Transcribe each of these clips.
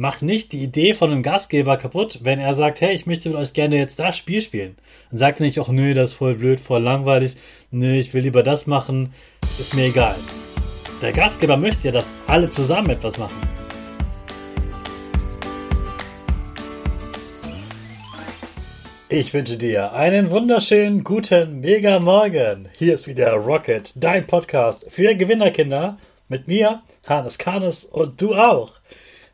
macht nicht die Idee von einem Gastgeber kaputt, wenn er sagt, hey, ich möchte mit euch gerne jetzt das Spiel spielen. Dann sagt nicht, ach nö, das ist voll blöd, voll langweilig, nö, ich will lieber das machen, ist mir egal. Der Gastgeber möchte ja, dass alle zusammen etwas machen. Ich wünsche dir einen wunderschönen guten Mega Morgen. Hier ist wieder Rocket, dein Podcast für Gewinnerkinder mit mir, Hannes Karnes und du auch.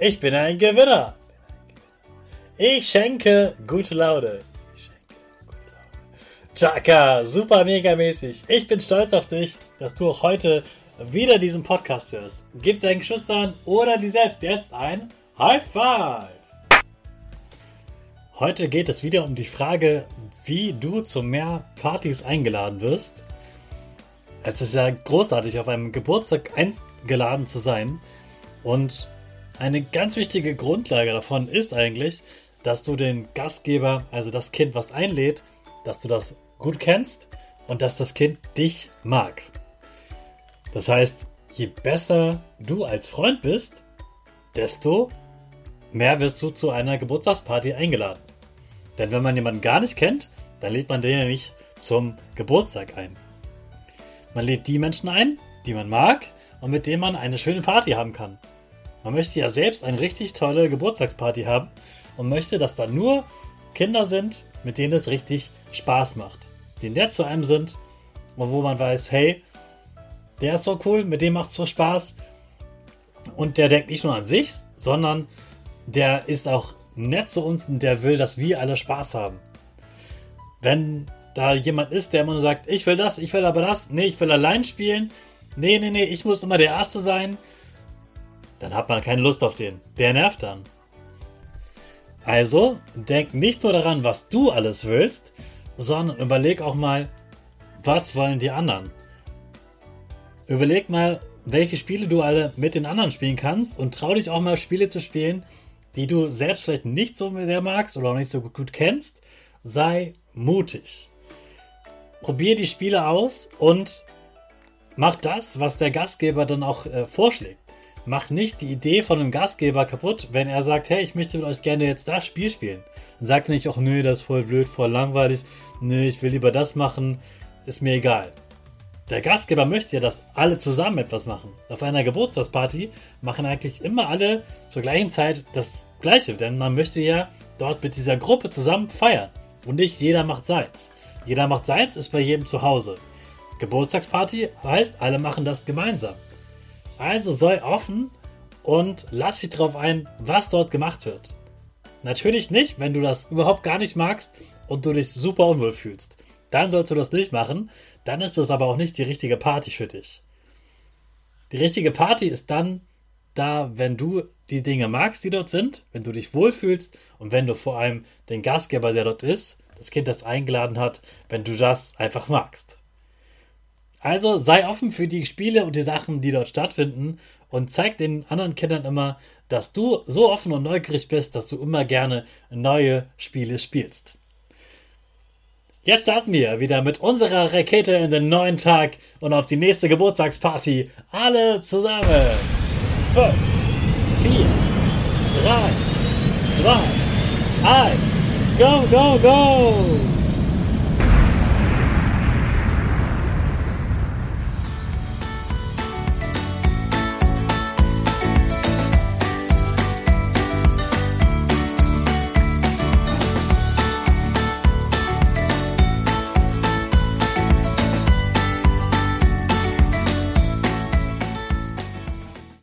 Ich bin ein Gewinner. Ich schenke gute Laune. Chaka, super mega mäßig. Ich bin stolz auf dich, dass du auch heute wieder diesen Podcast hörst. Gib deinen Geschwistern oder dir selbst jetzt ein High Five. Heute geht es wieder um die Frage, wie du zu mehr Partys eingeladen wirst. Es ist ja großartig, auf einem Geburtstag eingeladen zu sein. Und eine ganz wichtige Grundlage davon ist eigentlich, dass du den Gastgeber, also das Kind, was einlädt, dass du das gut kennst und dass das Kind dich mag. Das heißt, je besser du als Freund bist, desto mehr wirst du zu einer Geburtstagsparty eingeladen. Denn wenn man jemanden gar nicht kennt, dann lädt man den ja nicht zum Geburtstag ein. Man lädt die Menschen ein, die man mag und mit denen man eine schöne Party haben kann. Man möchte ja selbst eine richtig tolle Geburtstagsparty haben und möchte, dass da nur Kinder sind, mit denen es richtig Spaß macht. Die nett zu einem sind und wo man weiß, hey, der ist so cool, mit dem macht es so Spaß. Und der denkt nicht nur an sich, sondern der ist auch nett zu uns und der will, dass wir alle Spaß haben. Wenn da jemand ist, der immer nur sagt, ich will das, ich will aber das, nee, ich will allein spielen, nee, nee, nee, ich muss immer der Erste sein, dann hat man keine Lust auf den. Der nervt dann. Also denk nicht nur daran, was du alles willst, sondern überleg auch mal, was wollen die anderen. Überleg mal, welche Spiele du alle mit den anderen spielen kannst und trau dich auch mal Spiele zu spielen, die du selbst vielleicht nicht so sehr magst oder auch nicht so gut kennst. Sei mutig. Probier die Spiele aus und mach das, was der Gastgeber dann auch äh, vorschlägt macht nicht die Idee von einem Gastgeber kaputt, wenn er sagt, hey, ich möchte mit euch gerne jetzt das Spiel spielen. Dann sagt nicht, ach nö, das ist voll blöd, voll langweilig, nö, ich will lieber das machen, ist mir egal. Der Gastgeber möchte ja, dass alle zusammen etwas machen. Auf einer Geburtstagsparty machen eigentlich immer alle zur gleichen Zeit das Gleiche, denn man möchte ja dort mit dieser Gruppe zusammen feiern. Und nicht jeder macht seins. Jeder macht seins ist bei jedem zu Hause. Geburtstagsparty heißt, alle machen das gemeinsam. Also sei offen und lass dich darauf ein, was dort gemacht wird. Natürlich nicht, wenn du das überhaupt gar nicht magst und du dich super unwohl fühlst. Dann sollst du das nicht machen, dann ist das aber auch nicht die richtige Party für dich. Die richtige Party ist dann da, wenn du die Dinge magst, die dort sind, wenn du dich wohlfühlst und wenn du vor allem den Gastgeber, der dort ist, das Kind, das eingeladen hat, wenn du das einfach magst. Also sei offen für die Spiele und die Sachen, die dort stattfinden und zeig den anderen Kindern immer, dass du so offen und neugierig bist, dass du immer gerne neue Spiele spielst. Jetzt starten wir wieder mit unserer Rakete in den neuen Tag und auf die nächste Geburtstagsparty. Alle zusammen. 5, 4, 3, 2, 1. Go, go, go!